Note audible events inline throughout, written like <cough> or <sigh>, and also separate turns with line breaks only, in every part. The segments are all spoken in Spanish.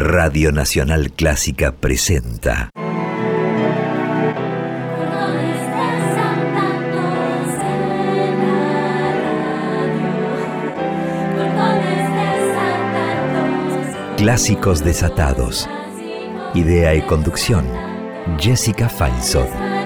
Radio Nacional Clásica presenta. Clásicos desatados. Idea y conducción. Jessica Feinsohn.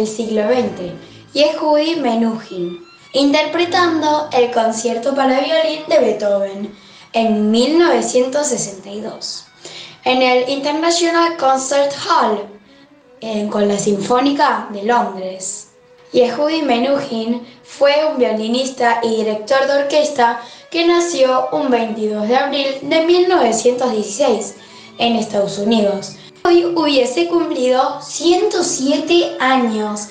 Del siglo XX, Yehudi Menuhin, interpretando el concierto para violín de Beethoven en 1962 en el International Concert Hall con la Sinfónica de Londres. Yehudi Menuhin fue un violinista y director de orquesta que nació un 22 de abril de 1916 en Estados Unidos Hoy hubiese cumplido 107 años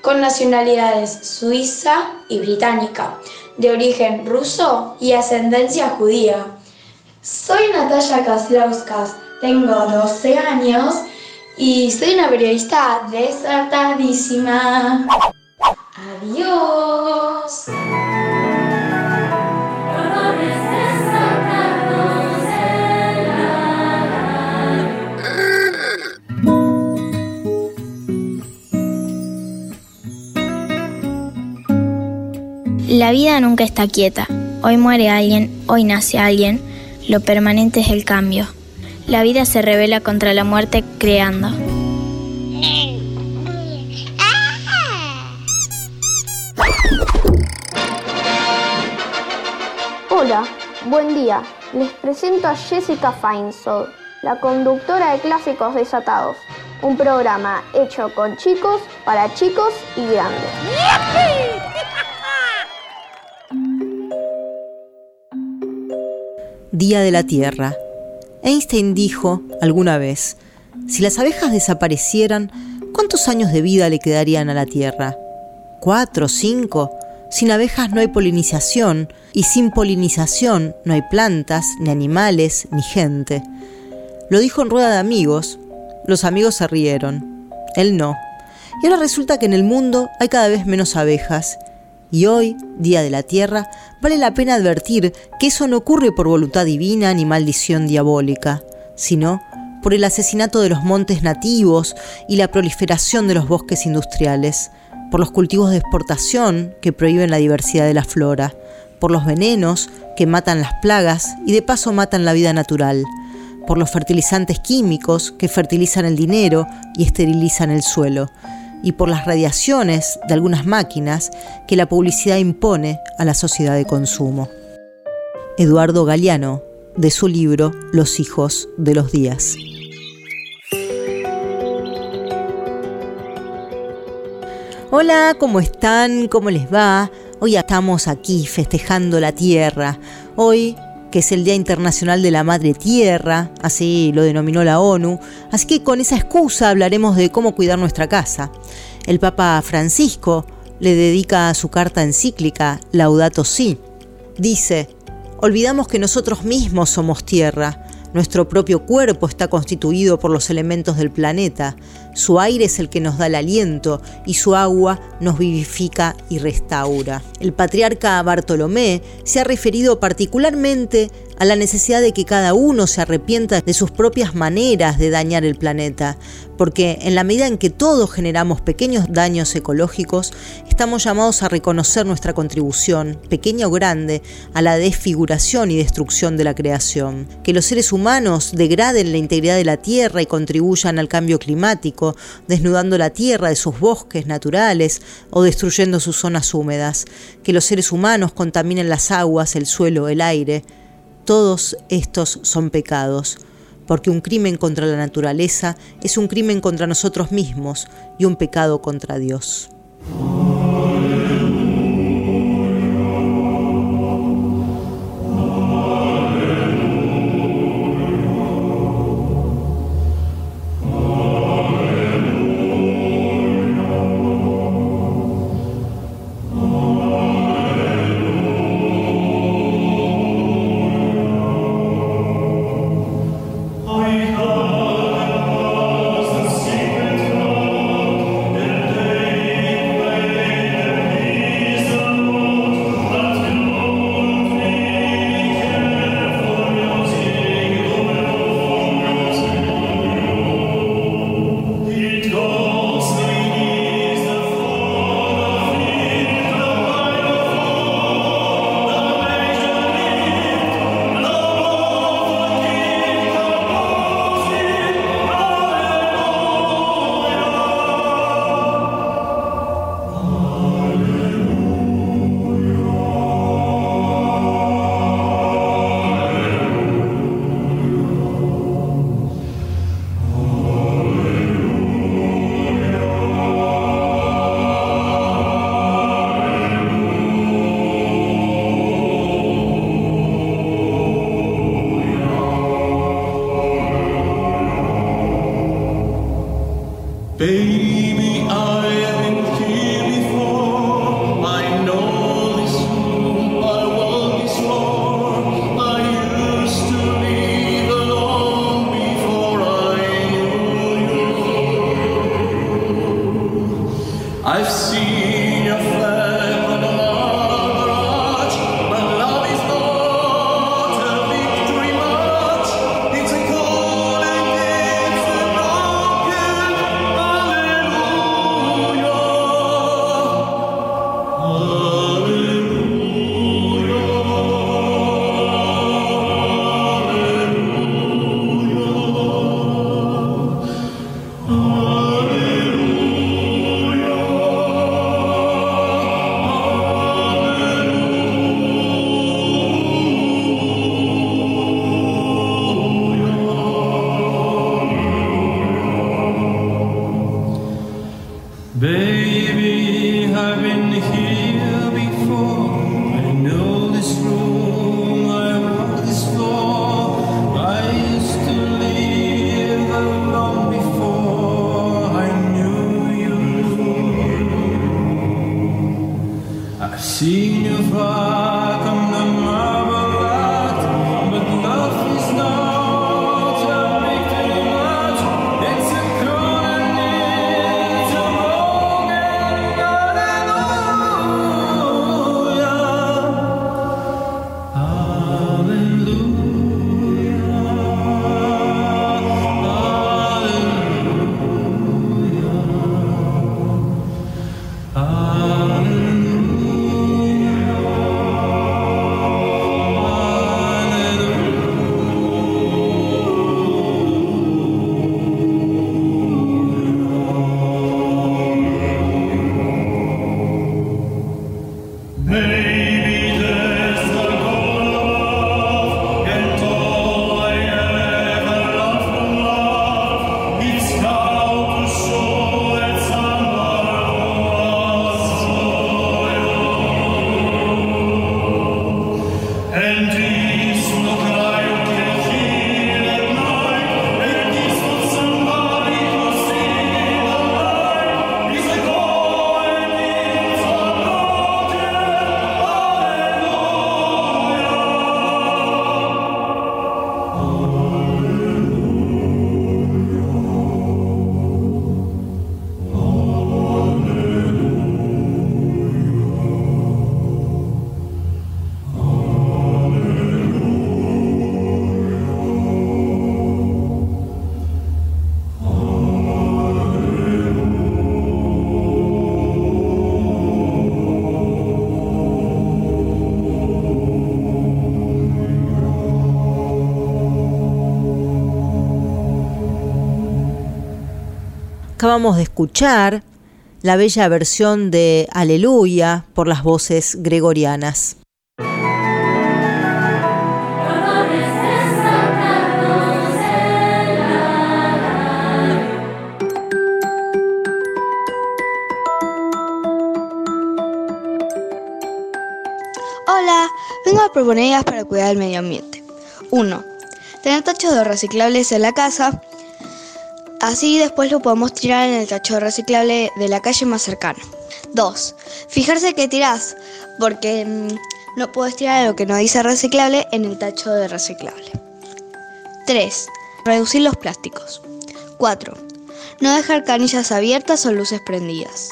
con nacionalidades suiza y británica, de origen ruso y ascendencia judía. Soy Natalia Kaslauskas, tengo 12 años y soy una periodista desatadísima. Adiós.
La vida nunca está quieta. Hoy muere alguien, hoy nace alguien. Lo permanente es el cambio. La vida se revela contra la muerte creando.
Hola, buen día. Les presento a Jessica Feinsold, la conductora de Clásicos Desatados, un programa hecho con chicos, para chicos y grandes. <laughs>
Día de la Tierra. Einstein dijo alguna vez, si las abejas desaparecieran, ¿cuántos años de vida le quedarían a la Tierra? ¿Cuatro? ¿Cinco? Sin abejas no hay polinización y sin polinización no hay plantas, ni animales, ni gente. Lo dijo en rueda de amigos. Los amigos se rieron. Él no. Y ahora resulta que en el mundo hay cada vez menos abejas. Y hoy, Día de la Tierra, vale la pena advertir que eso no ocurre por voluntad divina ni maldición diabólica, sino por el asesinato de los montes nativos y la proliferación de los bosques industriales, por los cultivos de exportación que prohíben la diversidad de la flora, por los venenos que matan las plagas y de paso matan la vida natural, por los fertilizantes químicos que fertilizan el dinero y esterilizan el suelo, y por las radiaciones de algunas máquinas que la publicidad impone a la sociedad de consumo. Eduardo Galeano, de su libro Los hijos de los días. Hola, ¿cómo están? ¿Cómo les va? Hoy estamos aquí festejando la tierra. Hoy que es el Día Internacional de la Madre Tierra, así lo denominó la ONU, así que con esa excusa hablaremos de cómo cuidar nuestra casa. El Papa Francisco le dedica su carta encíclica Laudato Si. Dice, olvidamos que nosotros mismos somos tierra, nuestro propio cuerpo está constituido por los elementos del planeta. Su aire es el que nos da el aliento y su agua nos vivifica y restaura. El patriarca Bartolomé se ha referido particularmente a la necesidad de que cada uno se arrepienta de sus propias maneras de dañar el planeta, porque en la medida en que todos generamos pequeños daños ecológicos, estamos llamados a reconocer nuestra contribución, pequeña o grande, a la desfiguración y destrucción de la creación. Que los seres humanos degraden la integridad de la Tierra y contribuyan al cambio climático, desnudando la Tierra de sus bosques naturales o destruyendo sus zonas húmedas. Que los seres humanos contaminen las aguas, el suelo, el aire, todos estos son pecados, porque un crimen contra la naturaleza es un crimen contra nosotros mismos y un pecado contra Dios. your flow. Acabamos de escuchar la bella versión de Aleluya por las voces gregorianas.
Hola, vengo a proponer ideas para cuidar el medio ambiente. 1. Tener tachos de reciclables en la casa Así después lo podemos tirar en el tacho reciclable de la calle más cercano. 2. Fijarse que tirás, porque mm, no puedes tirar lo que no dice reciclable en el tacho de reciclable. 3. Reducir los plásticos. 4. No dejar canillas abiertas o luces prendidas.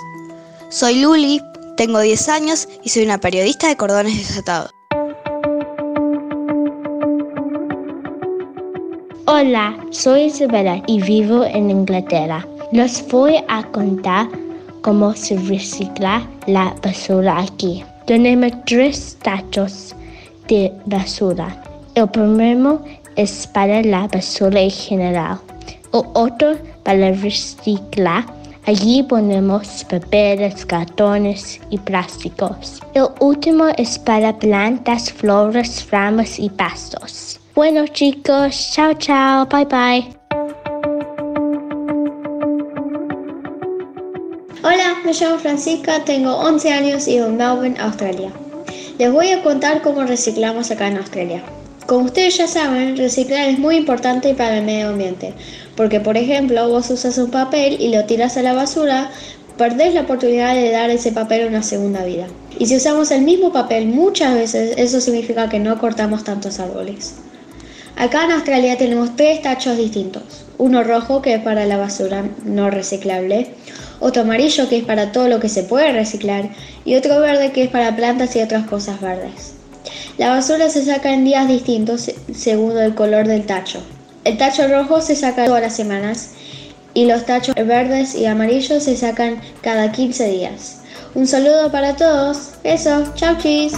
Soy Luli, tengo 10 años y soy una periodista de cordones desatados.
Hola, soy Isabella y vivo en Inglaterra. Les voy a contar cómo se recicla la basura aquí. Tenemos tres tachos de basura. El primero es para la basura en general. El otro para reciclar. Allí ponemos papeles, cartones y plásticos. El último es para plantas, flores, ramas y pastos. Bueno chicos, chao chao, bye bye.
Hola, me llamo Francisca, tengo 11 años y vivo en Melbourne, Australia. Les voy a contar cómo reciclamos acá en Australia. Como ustedes ya saben, reciclar es muy importante para el medio ambiente, porque por ejemplo vos usas un papel y lo tiras a la basura, perdés la oportunidad de dar ese papel una segunda vida. Y si usamos el mismo papel muchas veces, eso significa que no cortamos tantos árboles. Acá en Australia tenemos tres tachos distintos. Uno rojo que es para la basura no reciclable, otro amarillo que es para todo lo que se puede reciclar y otro verde que es para plantas y otras cosas verdes. La basura se saca en días distintos según el color del tacho. El tacho rojo se saca todas las semanas y los tachos verdes y amarillos se sacan cada 15 días. Un saludo para todos. Eso, chau chis.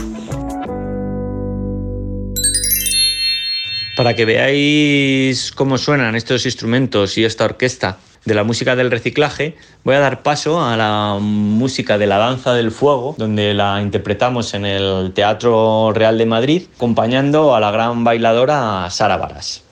Para que veáis cómo suenan estos instrumentos y esta orquesta de la música del reciclaje, voy a dar paso a la música de la danza del fuego, donde la interpretamos en el Teatro Real de Madrid, acompañando a la gran bailadora Sara Varas.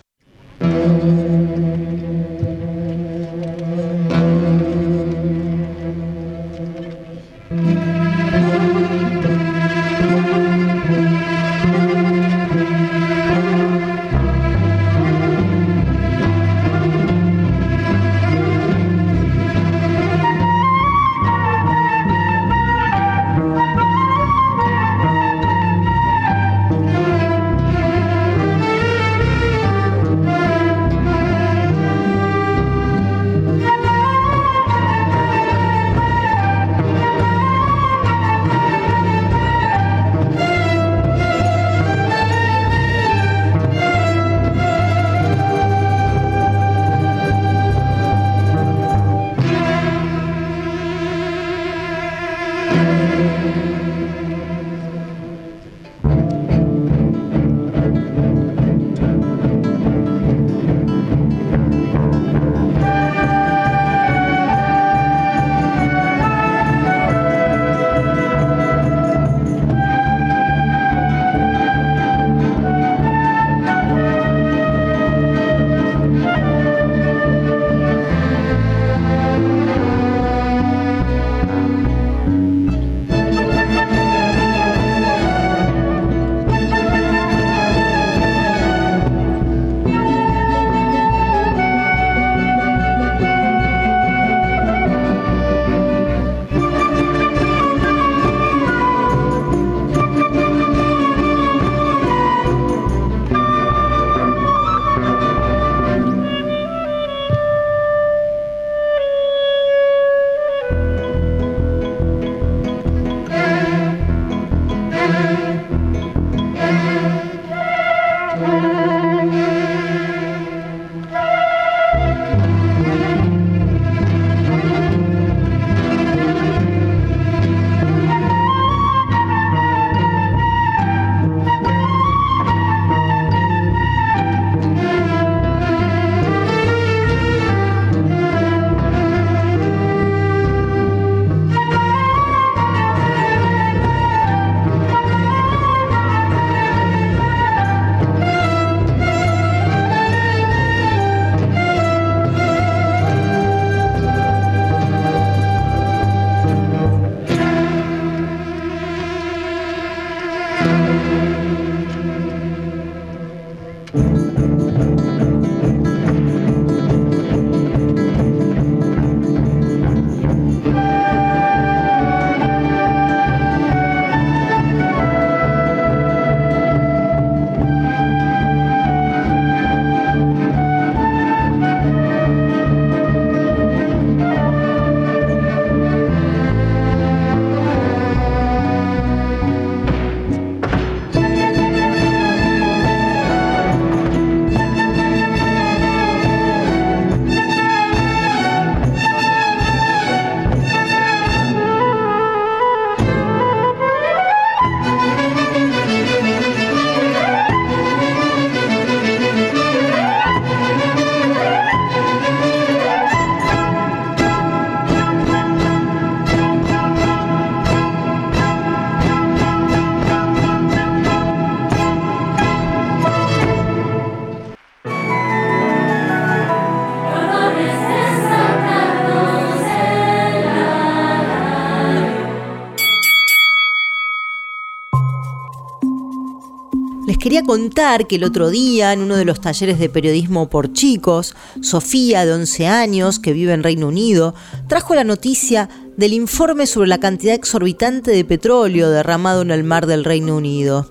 Contar que el otro día, en uno de los talleres de periodismo por chicos, Sofía, de 11 años, que vive en Reino Unido, trajo la noticia del informe sobre la cantidad exorbitante de petróleo derramado en el mar del Reino Unido.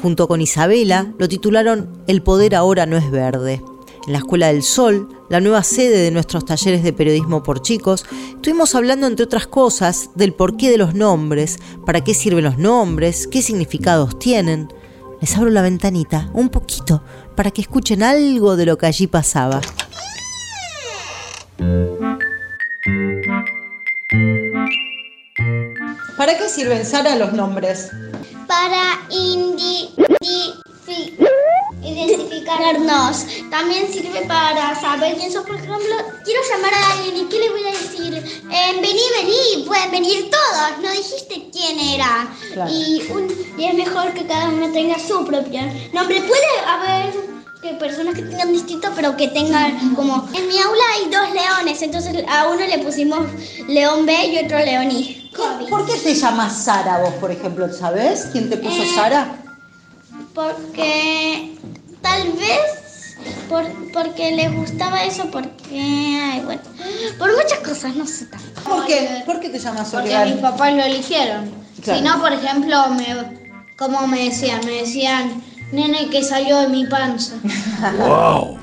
Junto con Isabela, lo titularon El poder ahora no es verde. En la Escuela del Sol, la nueva sede de nuestros talleres de periodismo por chicos, estuvimos hablando, entre otras cosas, del porqué de los nombres, para qué sirven los nombres, qué significados tienen. Les abro la ventanita un poquito para que escuchen algo de lo que allí pasaba.
¿Para qué sirven, Sara, los nombres?
Para identificarnos. También sirve para saber quién sos. Por ejemplo, quiero llamar a alguien y ¿qué le voy a decir? Eh, vení, vení, pueden venir todos. No dijiste quién era. Y, y es mejor que cada uno tenga su propio nombre. Puede haber que personas que tengan distintos, pero que tengan como... En mi aula hay dos leones, entonces a uno le pusimos León B y otro León I.
¿Por qué te llamas Sara vos, por ejemplo? ¿Sabes quién te puso
Eh,
Sara?
Porque tal vez por, porque les gustaba eso, porque... Ay, bueno, por muchas cosas, no sé tanto.
¿Por qué? ¿Por qué te llamas
Porque
Origal?
mis papás lo eligieron.
Claro.
Si no, por ejemplo, me, ¿cómo me decían? Me decían, nene que salió de mi panza. <laughs>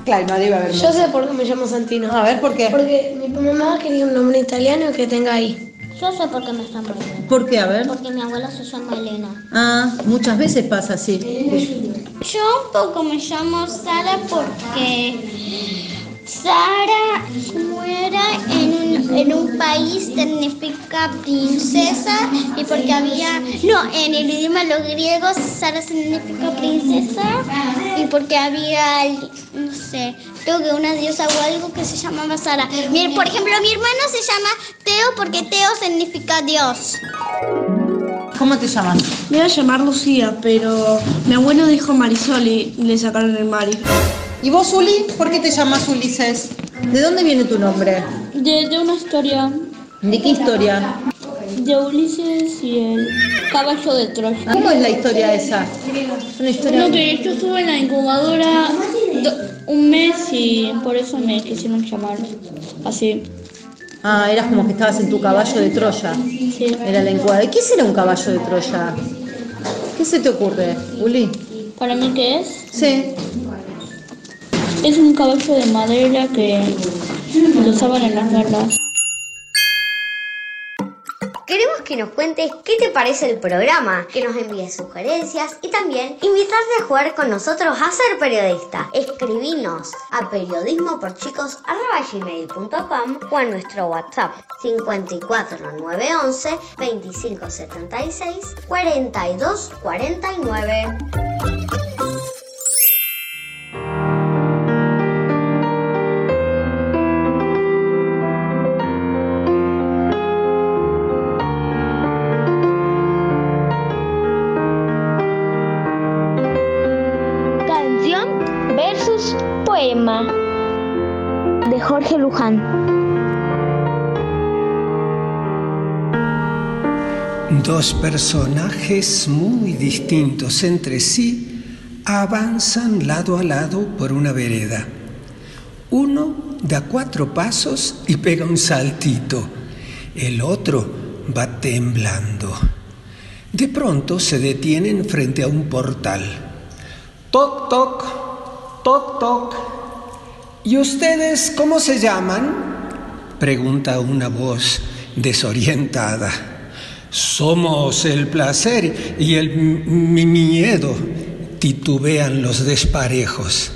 Claro, no debe haber
Yo sé por qué me llamo Santino.
A ver, ¿por qué?
Porque mi mamá quería un nombre italiano que tenga ahí.
Yo sé por qué me están poniendo.
¿Por qué? A ver.
Porque mi abuela se llama Elena.
Ah, muchas veces pasa así.
Yo un poco me llamo Sara porque Sara, como era en un, en un país, significa princesa y porque había, no, en el idioma de los griegos Sara significa princesa y porque había, no sé, creo que una diosa o algo que se llamaba Sara. Mi- por ejemplo, mi hermano se llama Teo porque Teo significa Dios.
¿Cómo te llamas?
Me iba a llamar Lucía, pero mi abuelo dijo Marisol y le sacaron el Mari.
¿Y vos, Uli? ¿Por qué te llamas Ulises? ¿De dónde viene tu nombre?
De, de una historia
¿De qué historia?
de Ulises y el caballo de Troya.
¿Cómo es la historia esa? Es una historia...
No, que yo estuve en la incubadora do- un mes y por eso me quisieron llamar así.
Ah, eras como que estabas en tu caballo de Troya.
Sí.
Era la incubadora. ¿Y qué será un caballo de Troya? ¿Qué se te ocurre, Uli?
¿Para mí qué es?
Sí.
Es un caballo de madera que lo usaban en las guerras.
Queremos que nos cuentes qué te parece el programa, que nos envíes sugerencias y también invitarte a jugar con nosotros a ser periodista. Escribinos a periodismoporchicos.com o a nuestro WhatsApp 54911 2576 4249.
Dos personajes muy distintos entre sí avanzan lado a lado por una vereda. Uno da cuatro pasos y pega un saltito. El otro va temblando. De pronto se detienen frente a un portal. Toc, toc, toc, toc. ¿Y ustedes cómo se llaman? Pregunta una voz desorientada. Somos el placer y el mi miedo, titubean los desparejos.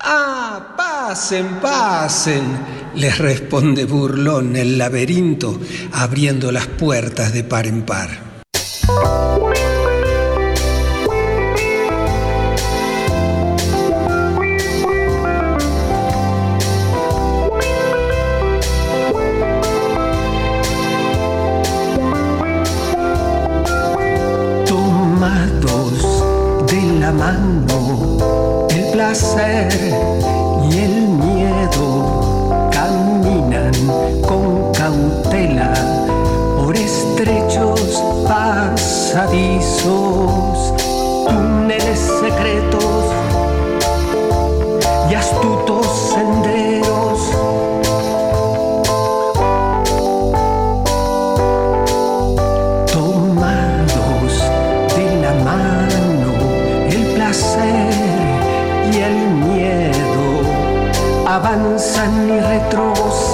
Ah, pasen, pasen, les responde burlón el laberinto, abriendo las puertas de par en par. avanzan y retrocedan.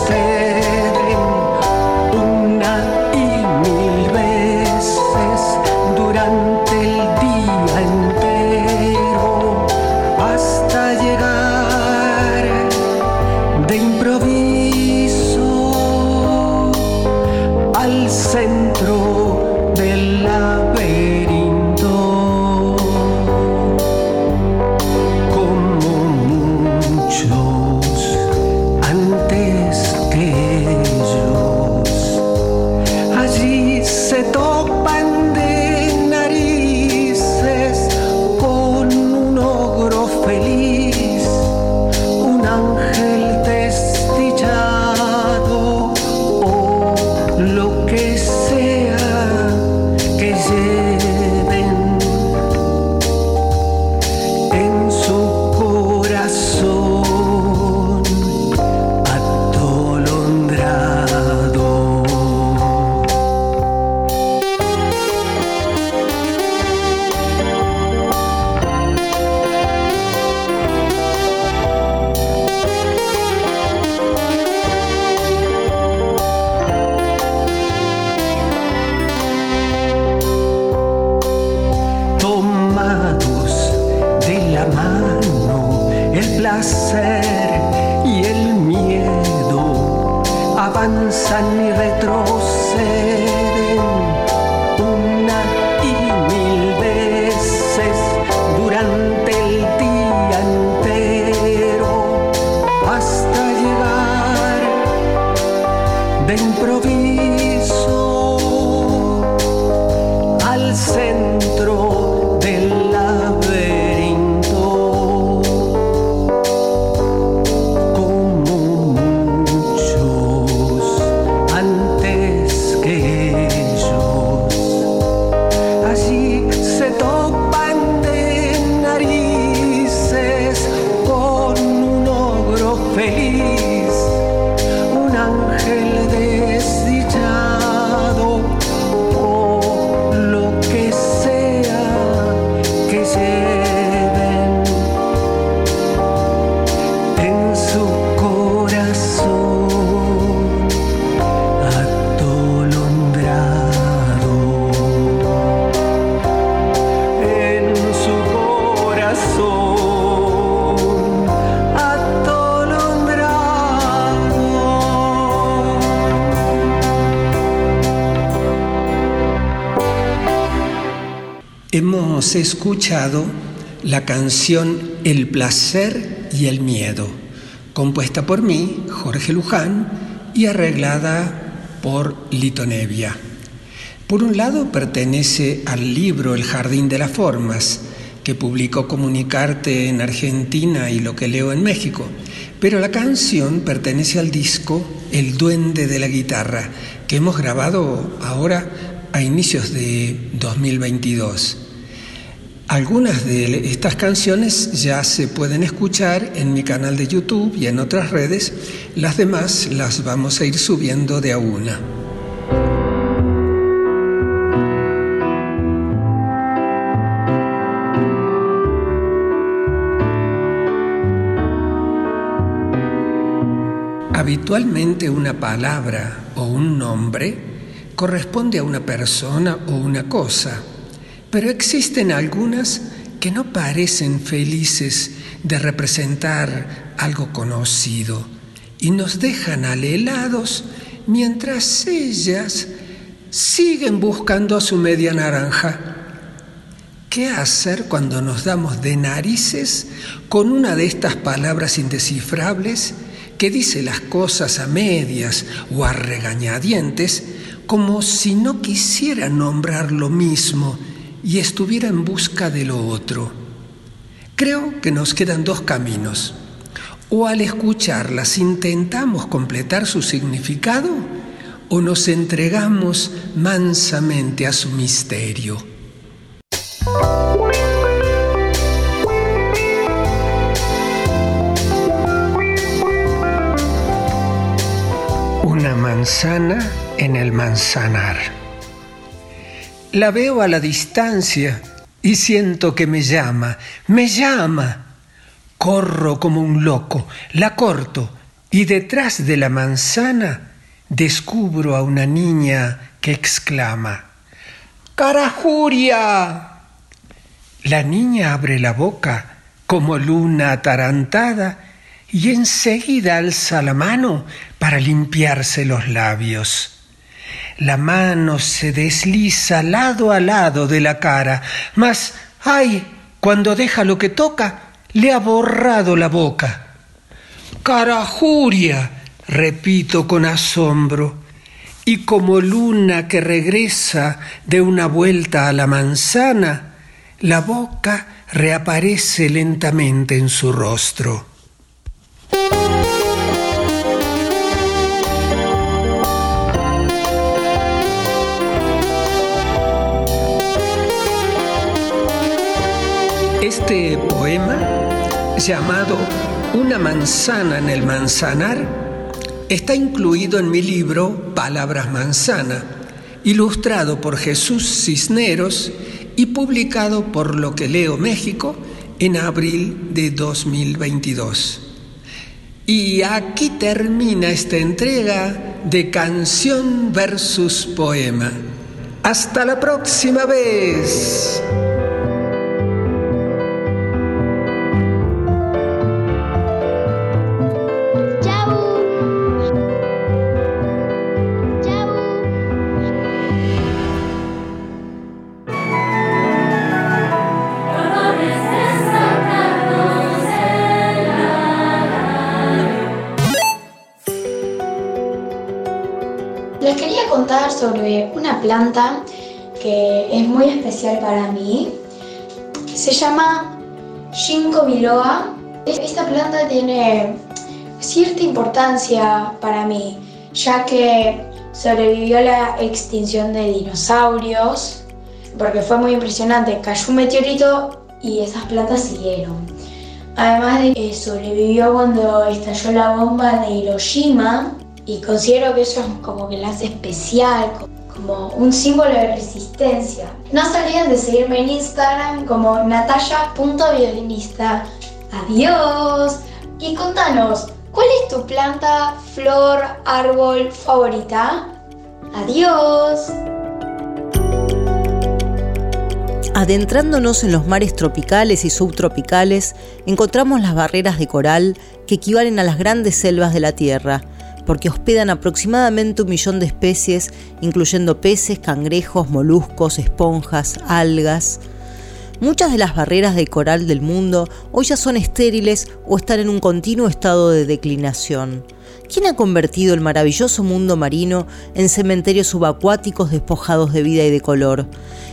placer y el miedo avanzan y retroceden. Escuchado la canción El placer y el miedo, compuesta por mí, Jorge Luján, y arreglada por Lito Nevia. Por un lado pertenece al libro El Jardín de las Formas, que publicó Comunicarte en Argentina y Lo que leo en México, pero la canción pertenece al disco El Duende de la Guitarra, que hemos grabado ahora a inicios de 2022. Algunas de estas canciones ya se pueden escuchar en mi canal de YouTube y en otras redes, las demás las vamos a ir subiendo de a una. Habitualmente una palabra o un nombre corresponde a una persona o una cosa pero existen algunas que no parecen felices de representar algo conocido y nos dejan alelados mientras ellas siguen buscando a su media naranja. ¿Qué hacer cuando nos damos de narices con una de estas palabras indescifrables que dice las cosas a medias o a regañadientes como si no quisiera nombrar lo mismo y estuviera en busca de lo otro. Creo que nos quedan dos caminos. O al escucharlas intentamos completar su significado o nos entregamos mansamente a su misterio. Una manzana en el manzanar. La veo a la distancia y siento que me llama, me llama. Corro como un loco, la corto y detrás de la manzana descubro a una niña que exclama, ¡Carajuria! La niña abre la boca como luna atarantada y enseguida alza la mano para limpiarse los labios. La mano se desliza lado a lado de la cara, mas, ay, cuando deja lo que toca, le ha borrado la boca. Carajuria, repito con asombro, y como luna que regresa de una vuelta a la manzana, la boca reaparece lentamente en su rostro. Este poema, llamado Una manzana en el manzanar, está incluido en mi libro Palabras Manzana, ilustrado por Jesús Cisneros y publicado por Lo que leo México en abril de 2022. Y aquí termina esta entrega de canción versus poema. Hasta la próxima vez.
Planta que es muy especial para mí. Se llama Ginkgo biloba. Esta planta tiene cierta importancia para mí, ya que sobrevivió a la extinción de dinosaurios, porque fue muy impresionante. Cayó un meteorito y esas plantas siguieron. Además de que sobrevivió cuando estalló la bomba de Hiroshima y considero que eso es como que la hace especial, como un símbolo de resistencia. No se olviden de seguirme en Instagram como nataya.violinista. Adiós. Y contanos, ¿cuál es tu planta, flor, árbol favorita? Adiós.
Adentrándonos en los mares tropicales y subtropicales, encontramos las barreras de coral que equivalen a las grandes selvas de la Tierra, porque hospedan aproximadamente un millón de especies, incluyendo peces, cangrejos, moluscos, esponjas, algas. Muchas de las barreras de coral del mundo hoy ya son estériles o están en un continuo estado de declinación. ¿Quién ha convertido el maravilloso mundo marino en cementerios subacuáticos despojados de vida y de color?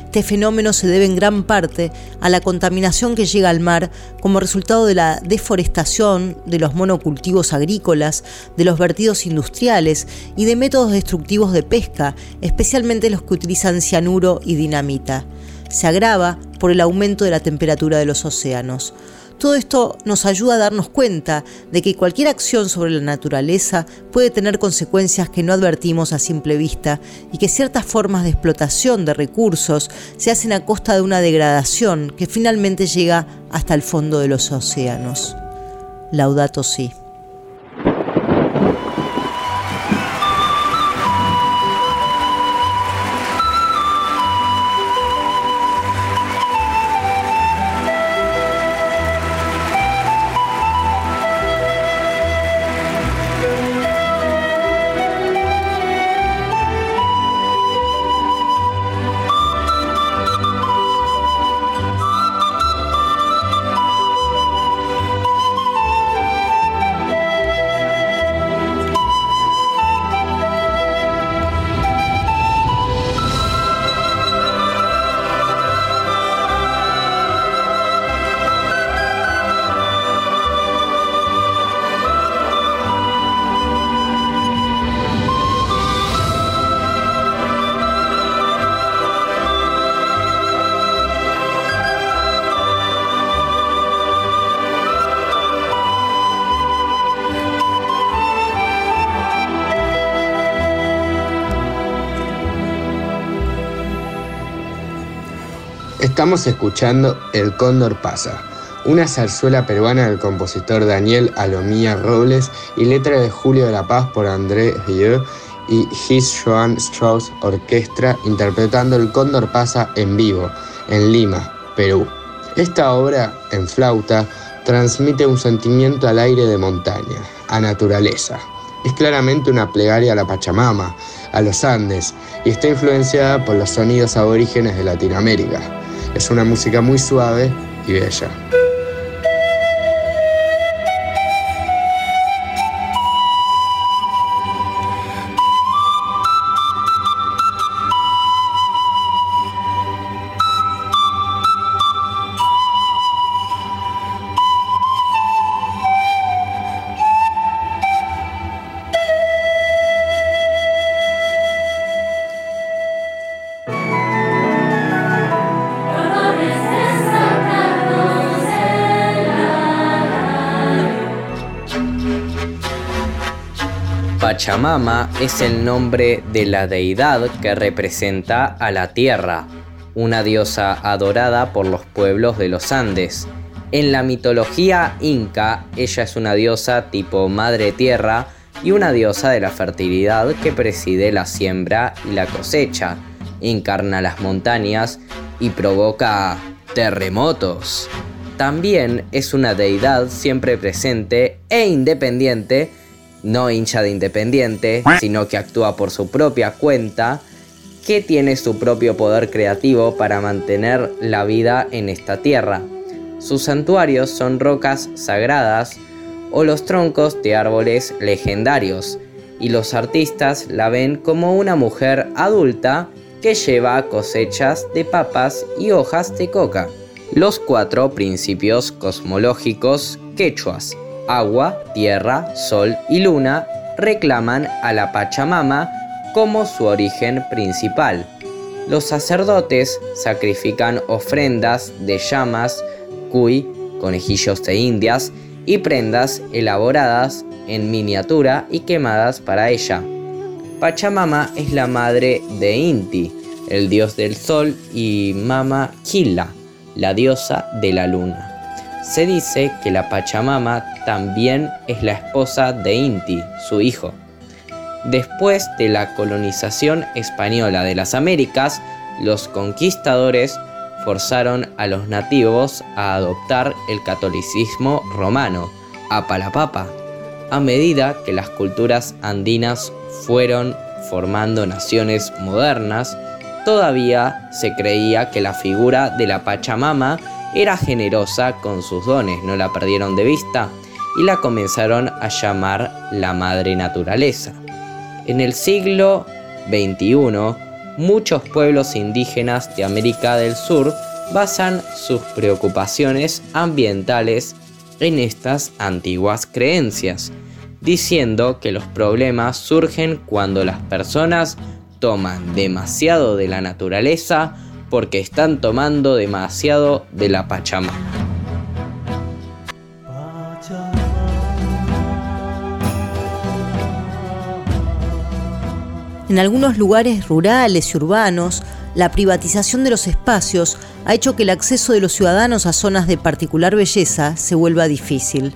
Este fenómeno se debe en gran parte a la contaminación que llega al mar como resultado de la deforestación, de los monocultivos agrícolas, de los vertidos industriales y de métodos destructivos de pesca, especialmente los que utilizan cianuro y dinamita. Se agrava por el aumento de la temperatura de los océanos. Todo esto nos ayuda a darnos cuenta de que cualquier acción sobre la naturaleza puede tener consecuencias que no advertimos a simple vista y que ciertas formas de explotación de recursos se hacen a costa de una degradación que finalmente llega hasta el fondo de los océanos. Laudato si.
Estamos escuchando El Cóndor pasa, una zarzuela peruana del compositor Daniel Alomía Robles y letra de Julio de la Paz por André Rieu y His Joan Strauss Orquestra interpretando El Cóndor pasa en vivo en Lima, Perú. Esta obra, en flauta, transmite un sentimiento al aire de montaña, a naturaleza. Es claramente una plegaria a la Pachamama, a los Andes, y está influenciada por los sonidos aborígenes de Latinoamérica. Es una música muy suave y bella.
Pachamama es el nombre de la deidad que representa a la tierra, una diosa adorada por los pueblos de los Andes. En la mitología inca, ella es una diosa tipo madre tierra y una diosa de la fertilidad que preside la siembra y la cosecha, encarna las montañas y provoca terremotos. También es una deidad siempre presente e independiente no hincha de Independiente, sino que actúa por su propia cuenta, que tiene su propio poder creativo para mantener la vida en esta tierra. Sus santuarios son rocas sagradas o los troncos de árboles legendarios, y los artistas la ven como una mujer adulta que lleva cosechas de papas y hojas de coca. Los cuatro principios cosmológicos quechuas agua, tierra, sol y luna reclaman a la Pachamama como su origen principal. Los sacerdotes sacrifican ofrendas de llamas, cuy, conejillos de indias y prendas elaboradas en miniatura y quemadas para ella. Pachamama es la madre de Inti, el dios del sol, y Mama Killa, la diosa de la luna. Se dice que la Pachamama también es la esposa de Inti, su hijo. Después de la colonización española de las Américas, los conquistadores forzaron a los nativos a adoptar el catolicismo romano, a Palapapa. A medida que las culturas andinas fueron formando naciones modernas, todavía se creía que la figura de la Pachamama era generosa con sus dones, no la perdieron de vista y la comenzaron a llamar la madre naturaleza. En el siglo XXI, muchos pueblos indígenas de América del Sur basan sus preocupaciones ambientales en estas antiguas creencias, diciendo que los problemas surgen cuando las personas toman demasiado de la naturaleza porque están tomando demasiado de la Pachamama.
En algunos lugares rurales y urbanos, la privatización de los espacios ha hecho que el acceso de los ciudadanos a zonas de particular belleza se vuelva difícil.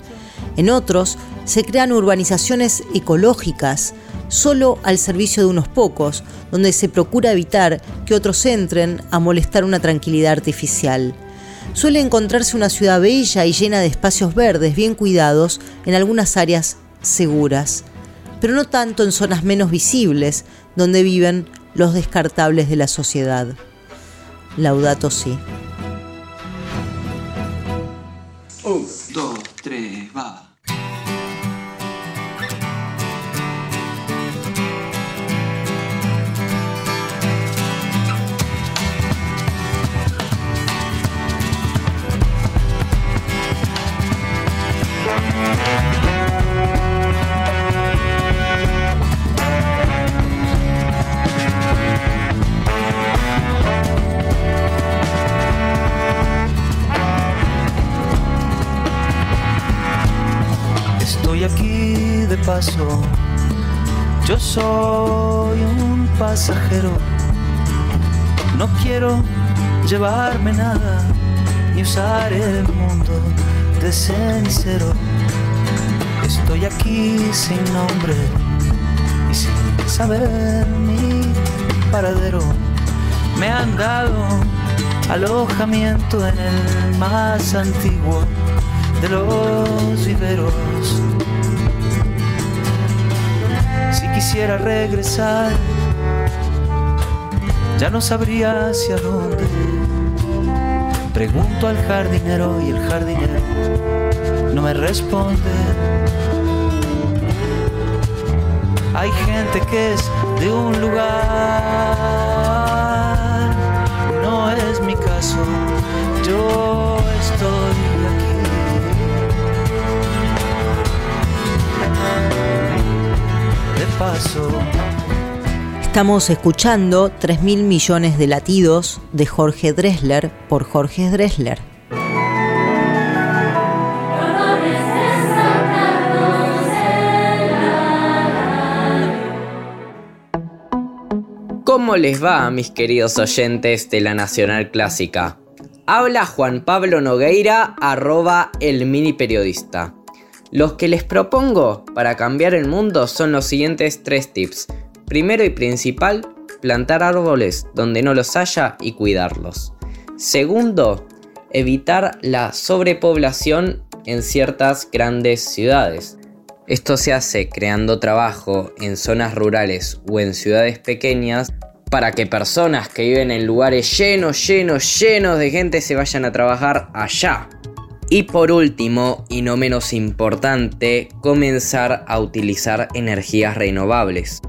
En otros, se crean urbanizaciones ecológicas solo al servicio de unos pocos, donde se procura evitar que otros entren a molestar una tranquilidad artificial. Suele encontrarse una ciudad bella y llena de espacios verdes bien cuidados en algunas áreas seguras, pero no tanto en zonas menos visibles, donde viven los descartables de la sociedad. Laudato si.
Un, dos, tres, va. Soy un pasajero. No quiero llevarme nada. ni usar el mundo de cenicero. Estoy aquí sin nombre y sin saber mi paradero. Me han dado alojamiento en el más antiguo de los viveros. Quisiera regresar, ya no sabría hacia dónde. Pregunto al jardinero y el jardinero no me responde. Hay gente que es de un lugar, no es mi caso, yo estoy paso.
Estamos escuchando 3.000 millones de latidos de Jorge Dressler por Jorge Dressler.
¿Cómo les va, mis queridos oyentes de la Nacional Clásica? Habla Juan Pablo Nogueira, arroba el mini periodista. Los que les propongo para cambiar el mundo son los siguientes tres tips. Primero y principal, plantar árboles donde no los haya y cuidarlos. Segundo, evitar la sobrepoblación en ciertas grandes ciudades. Esto se hace creando trabajo en zonas rurales o en ciudades pequeñas para que personas que viven en lugares llenos, llenos, llenos de gente se vayan a trabajar allá. Y por último, y no menos importante, comenzar a utilizar energías renovables.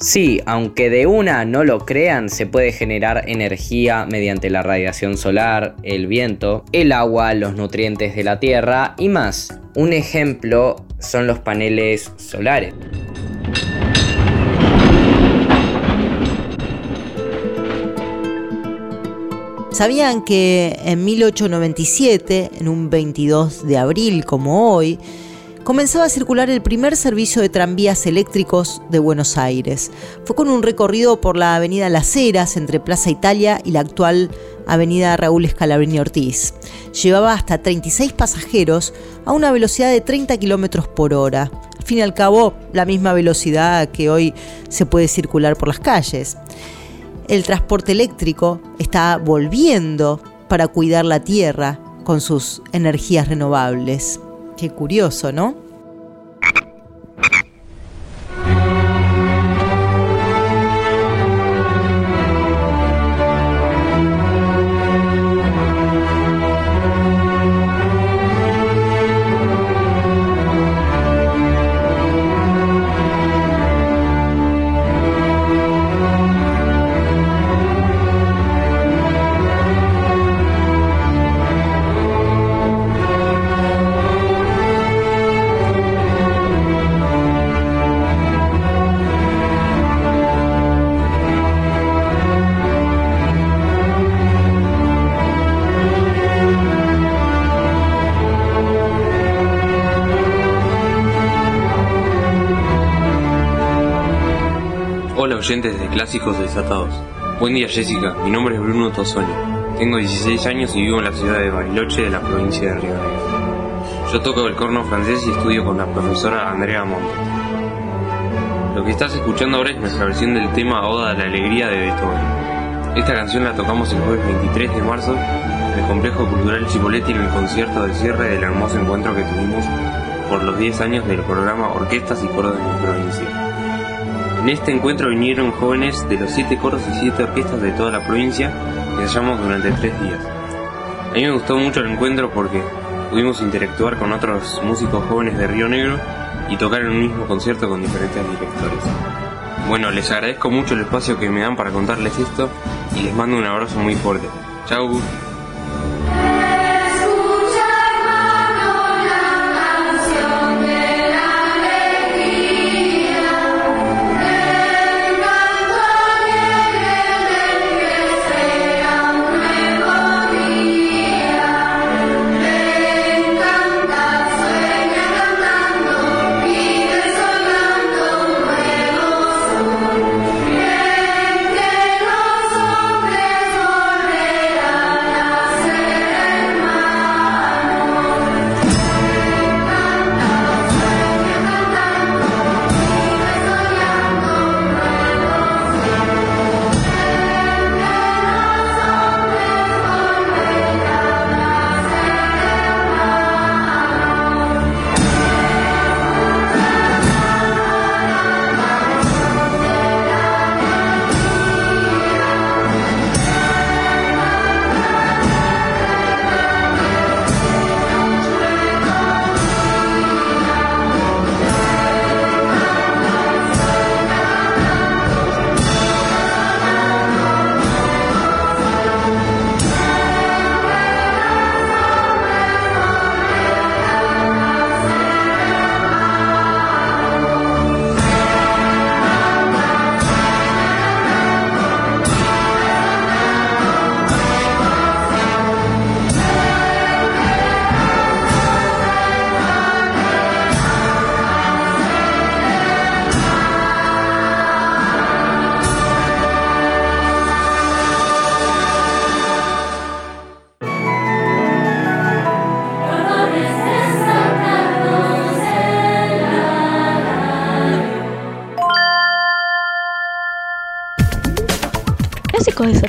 Sí, aunque de una no lo crean, se puede generar energía mediante la radiación solar, el viento, el agua, los nutrientes de la tierra y más. Un ejemplo son los paneles solares.
¿Sabían que en 1897, en un 22 de abril como hoy, comenzaba a circular el primer servicio de tranvías eléctricos de Buenos Aires? Fue con un recorrido por la avenida Las Heras entre Plaza Italia y la actual avenida Raúl Escalabrini Ortiz. Llevaba hasta 36 pasajeros a una velocidad de 30 kilómetros por hora. Al fin y al cabo, la misma velocidad que hoy se puede circular por las calles el transporte eléctrico está volviendo para cuidar la tierra con sus energías renovables. Qué curioso, ¿no?
Clásicos Desatados. Buen día Jessica, mi nombre es Bruno Tosoni. Tengo 16 años y vivo en la ciudad de Bariloche de la provincia de Río Negro. Yo toco el corno francés y estudio con la profesora Andrea Monte. Lo que estás escuchando ahora es nuestra versión del tema Oda a la Alegría de Beethoven. Esta canción la tocamos el jueves 23 de marzo en el Complejo Cultural Chipoleti en el concierto de cierre del hermoso encuentro que tuvimos por los 10 años del programa Orquestas y Coros de mi provincia. En este encuentro vinieron jóvenes de los siete coros y siete orquestas de toda la provincia que ensayamos durante tres días. A mí me gustó mucho el encuentro porque pudimos interactuar con otros músicos jóvenes de Río Negro y tocar en un mismo concierto con diferentes directores. Bueno, les agradezco mucho el espacio que me dan para contarles esto y les mando un abrazo muy fuerte. Chau.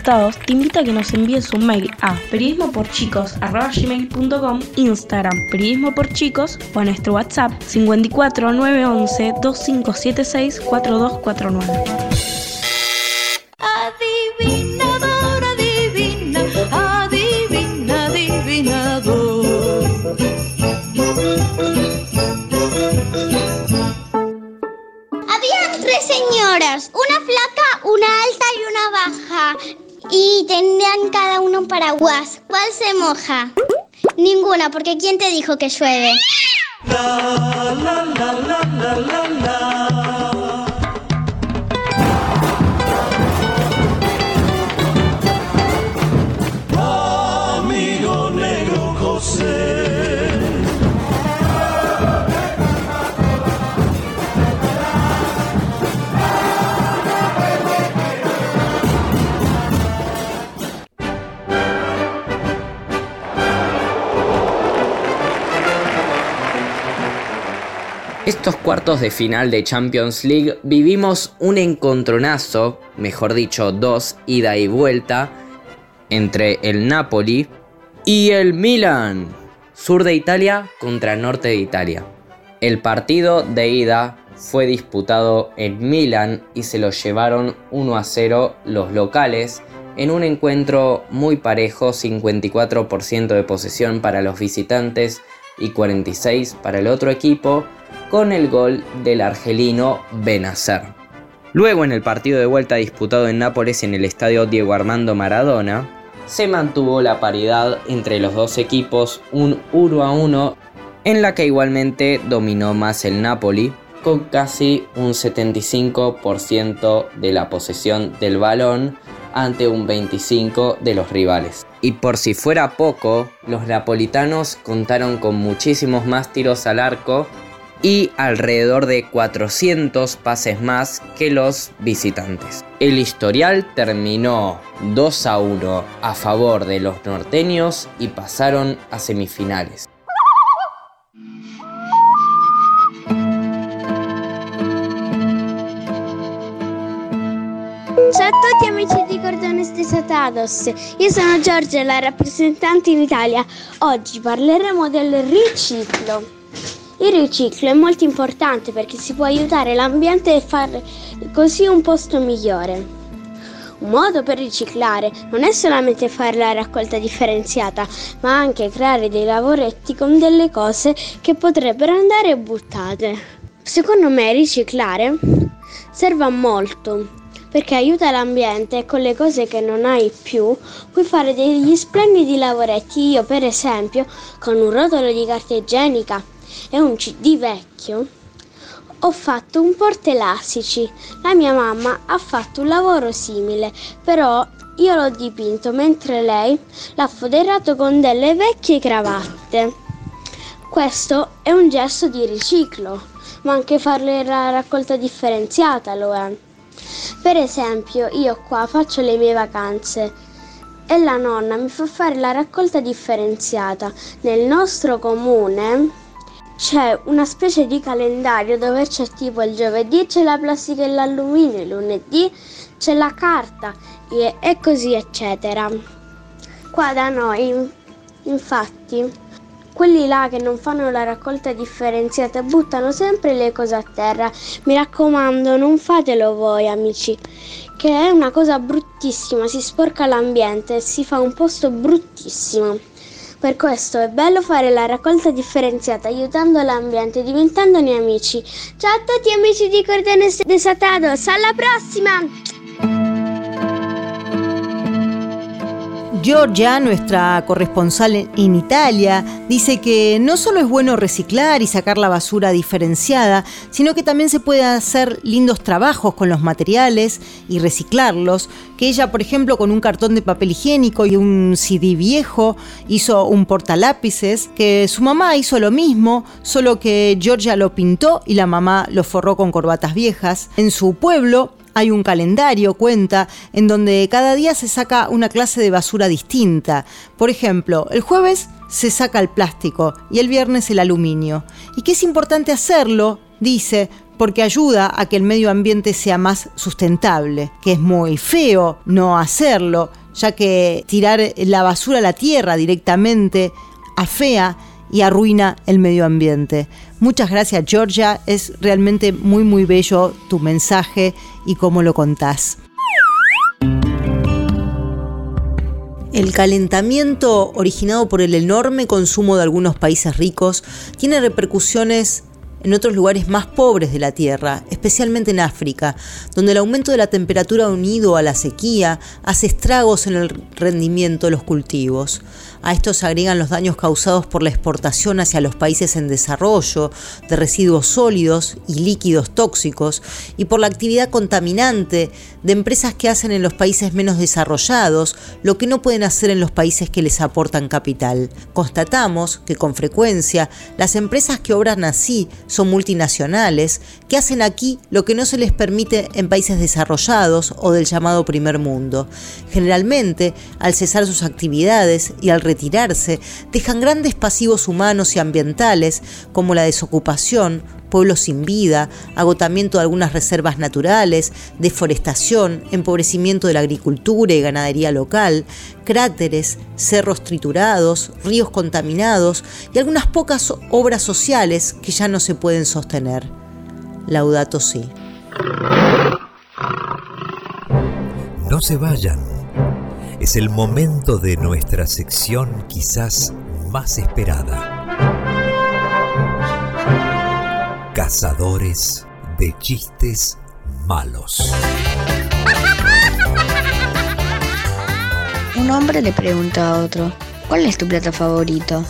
Desatados te invita a que nos envíes un mail a periodismoporchicos.com, Instagram periodismo por chicos o a nuestro WhatsApp 54 911 2576 4249.
Ninguna, porque ¿quién te dijo que llueve?
Estos cuartos de final de Champions League vivimos un encontronazo, mejor dicho, dos ida y vuelta, entre el Napoli y el Milan, sur de Italia contra norte de Italia. El partido de ida fue disputado en Milán y se lo llevaron 1 a 0 los locales en un encuentro muy parejo, 54% de posesión para los visitantes y 46 para el otro equipo, con el gol del argelino Benacer. Luego en el partido de vuelta disputado en Nápoles en el estadio Diego Armando Maradona, se mantuvo la paridad entre los dos equipos, un 1 a 1, en la que igualmente dominó más el Napoli, con casi un 75% de la posesión del balón ante un 25% de los rivales. Y por si fuera poco, los napolitanos contaron con muchísimos más tiros al arco y alrededor de 400 pases más que los visitantes. El historial terminó 2 a 1 a favor de los norteños y pasaron a semifinales.
Ciao a tutti amici di Cordones Desatados, io sono Giorgia, la rappresentante in Italia. Oggi parleremo del riciclo. Il riciclo è molto importante perché si può aiutare l'ambiente e fare così un posto migliore. Un modo per riciclare non è solamente fare la raccolta differenziata, ma anche creare dei lavoretti con delle cose che potrebbero andare buttate. Secondo me riciclare serve a molto perché aiuta l'ambiente e con le cose che non hai più puoi fare degli splendidi lavoretti. Io, per esempio, con un rotolo di carta igienica e un CD vecchio ho fatto un portelastici. La mia mamma ha fatto un lavoro simile, però io l'ho dipinto mentre lei l'ha foderato con delle vecchie cravatte. Questo è un gesto di riciclo, ma anche fare la raccolta differenziata lo è. Per esempio, io qua faccio le mie vacanze e la nonna mi fa fare la raccolta differenziata. Nel nostro comune c'è una specie di calendario dove c'è tipo il giovedì c'è la plastica e l'alluminio, il lunedì c'è la carta e, e così eccetera. Qua da noi, infatti, quelli là che non fanno la raccolta differenziata buttano sempre le cose a terra. Mi raccomando, non fatelo voi, amici, che è una cosa bruttissima, si sporca l'ambiente si fa un posto bruttissimo. Per questo è bello fare la raccolta differenziata aiutando l'ambiente e diventandone amici. Ciao a tutti amici di Cordones Desatados, alla prossima!
Giorgia, nuestra corresponsal en Italia, dice que no solo es bueno reciclar y sacar la basura diferenciada, sino que también se puede hacer lindos trabajos con los materiales y reciclarlos, que ella, por ejemplo, con un cartón de papel higiénico y un CD viejo, hizo un portalápices, que su mamá hizo lo mismo, solo que Georgia lo pintó y la mamá lo forró con corbatas viejas. En su pueblo, hay un calendario, cuenta, en donde cada día se saca una clase de basura distinta. Por ejemplo, el jueves se saca el plástico y el viernes el aluminio. Y que es importante hacerlo, dice, porque ayuda a que el medio ambiente sea más sustentable, que es muy feo no hacerlo, ya que tirar la basura a la tierra directamente afea y arruina el medio ambiente. Muchas gracias Georgia, es realmente muy muy bello tu mensaje y cómo lo contás. El calentamiento originado por el enorme consumo de algunos países ricos tiene repercusiones en otros lugares más pobres de la Tierra, especialmente en África, donde el aumento de la temperatura unido a la sequía hace estragos en el rendimiento de los cultivos. A esto se agregan los daños causados por la exportación hacia los países en desarrollo de residuos sólidos y líquidos tóxicos y por la actividad contaminante de empresas que hacen en los países menos desarrollados lo que no pueden hacer en los países que les aportan capital. Constatamos que con frecuencia las empresas que obran así son multinacionales que hacen aquí lo que no se les permite en países desarrollados o del llamado primer mundo. Generalmente, al cesar sus actividades y al retirarse, dejan grandes pasivos humanos y ambientales como la desocupación, pueblos sin vida, agotamiento de algunas reservas naturales, deforestación, empobrecimiento de la agricultura y ganadería local, cráteres, cerros triturados, ríos contaminados y algunas pocas obras sociales que ya no se pueden sostener. Laudato si.
No se vayan es el momento de nuestra sección quizás más esperada. Cazadores de chistes malos.
Un hombre le pregunta a otro, ¿cuál es tu plato favorito?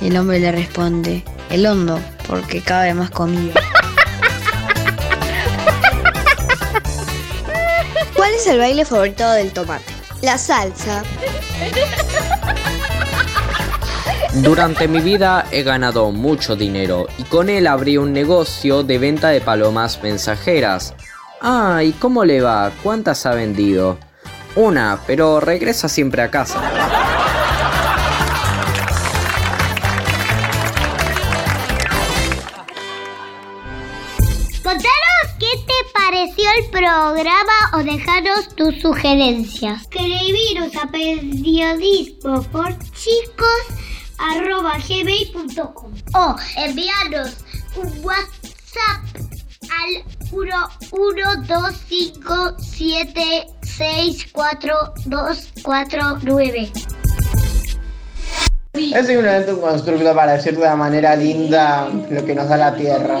Y el hombre le responde, el hondo, porque cabe más comida. <laughs>
¿Cuál es el baile favorito del tomate? La salsa.
Durante mi vida he ganado mucho dinero y con él abrí un negocio de venta de palomas mensajeras. Ah, ¿y cómo le va? ¿Cuántas ha vendido? Una, pero regresa siempre a casa.
El programa o dejaros tus sugerencias. Escribiros a periodismo por chicos arroba gmail.com o enviaros un WhatsApp al 11257642249.
Es simplemente un constructo para decir de manera linda lo que nos da la tierra.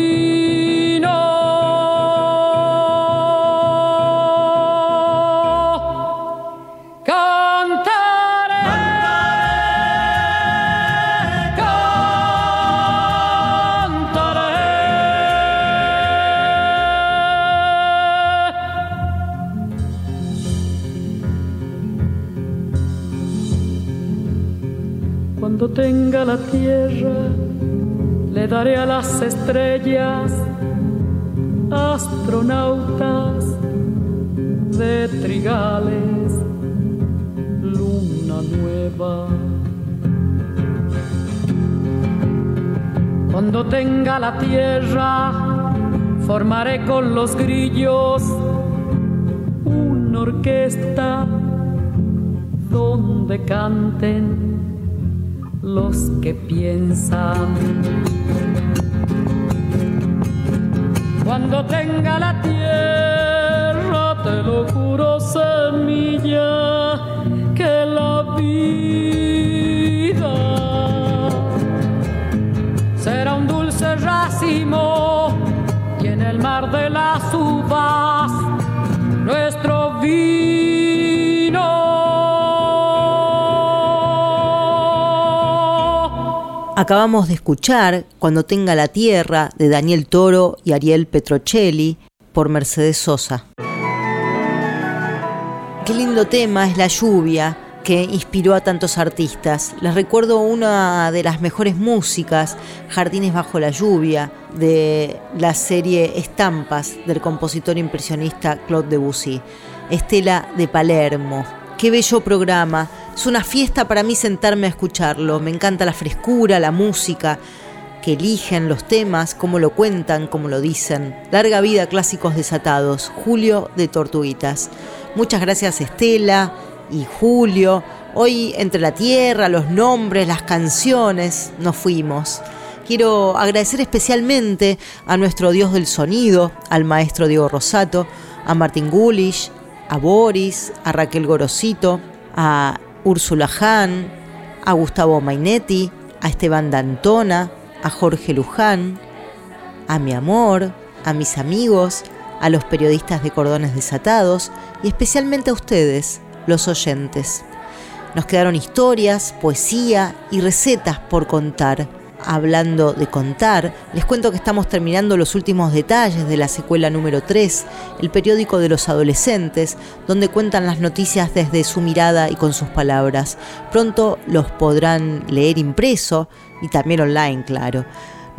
Tenga la tierra, le daré a las estrellas astronautas de trigales, luna nueva. Cuando tenga la tierra, formaré con los grillos una orquesta donde canten los que piensan. Cuando tenga la tierra, te lo juro, semilla, que la vida será un dulce racimo y en el mar de las uvas
Acabamos de escuchar Cuando tenga la tierra de Daniel Toro y Ariel Petrocelli por Mercedes Sosa. Qué lindo tema es la lluvia que inspiró a tantos artistas. Les recuerdo una de las mejores músicas, Jardines bajo la lluvia, de la serie Estampas del compositor impresionista Claude Debussy. Estela de Palermo. Qué bello programa. Es una fiesta para mí sentarme a escucharlo. Me encanta la frescura, la música que eligen los temas, cómo lo cuentan, cómo lo dicen. Larga vida clásicos desatados. Julio de Tortuguitas. Muchas gracias Estela y Julio. Hoy entre la tierra, los nombres, las canciones, nos fuimos. Quiero agradecer especialmente a nuestro Dios del sonido, al maestro Diego Rosato, a Martín Gulish, a Boris, a Raquel Gorosito, a Úrsula Hahn, a Gustavo Mainetti, a Esteban Dantona, a Jorge Luján, a mi amor, a mis amigos, a los periodistas de Cordones Desatados y especialmente a ustedes, los oyentes. Nos quedaron historias, poesía y recetas por contar. Hablando de contar, les cuento que estamos terminando los últimos detalles de la secuela número 3, el periódico de los adolescentes, donde cuentan las noticias desde su mirada y con sus palabras. Pronto los podrán leer impreso y también online, claro.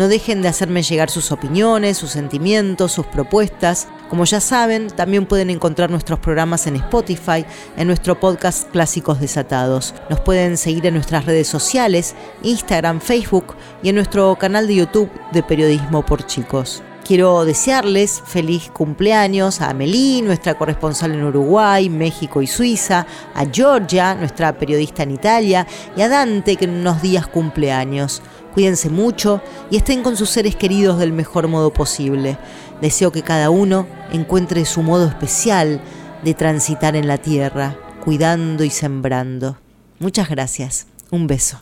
No dejen de hacerme llegar sus opiniones, sus sentimientos, sus propuestas. Como ya saben, también pueden encontrar nuestros programas en Spotify, en nuestro podcast Clásicos Desatados. Nos pueden seguir en nuestras redes sociales, Instagram, Facebook y en nuestro canal de YouTube de Periodismo por Chicos. Quiero desearles feliz cumpleaños a Amelie, nuestra corresponsal en Uruguay, México y Suiza, a Georgia, nuestra periodista en Italia, y a Dante, que en unos días cumpleaños. Cuídense mucho y estén con sus seres queridos del mejor modo posible. Deseo que cada uno encuentre su modo especial de transitar en la tierra, cuidando y sembrando. Muchas gracias. Un beso.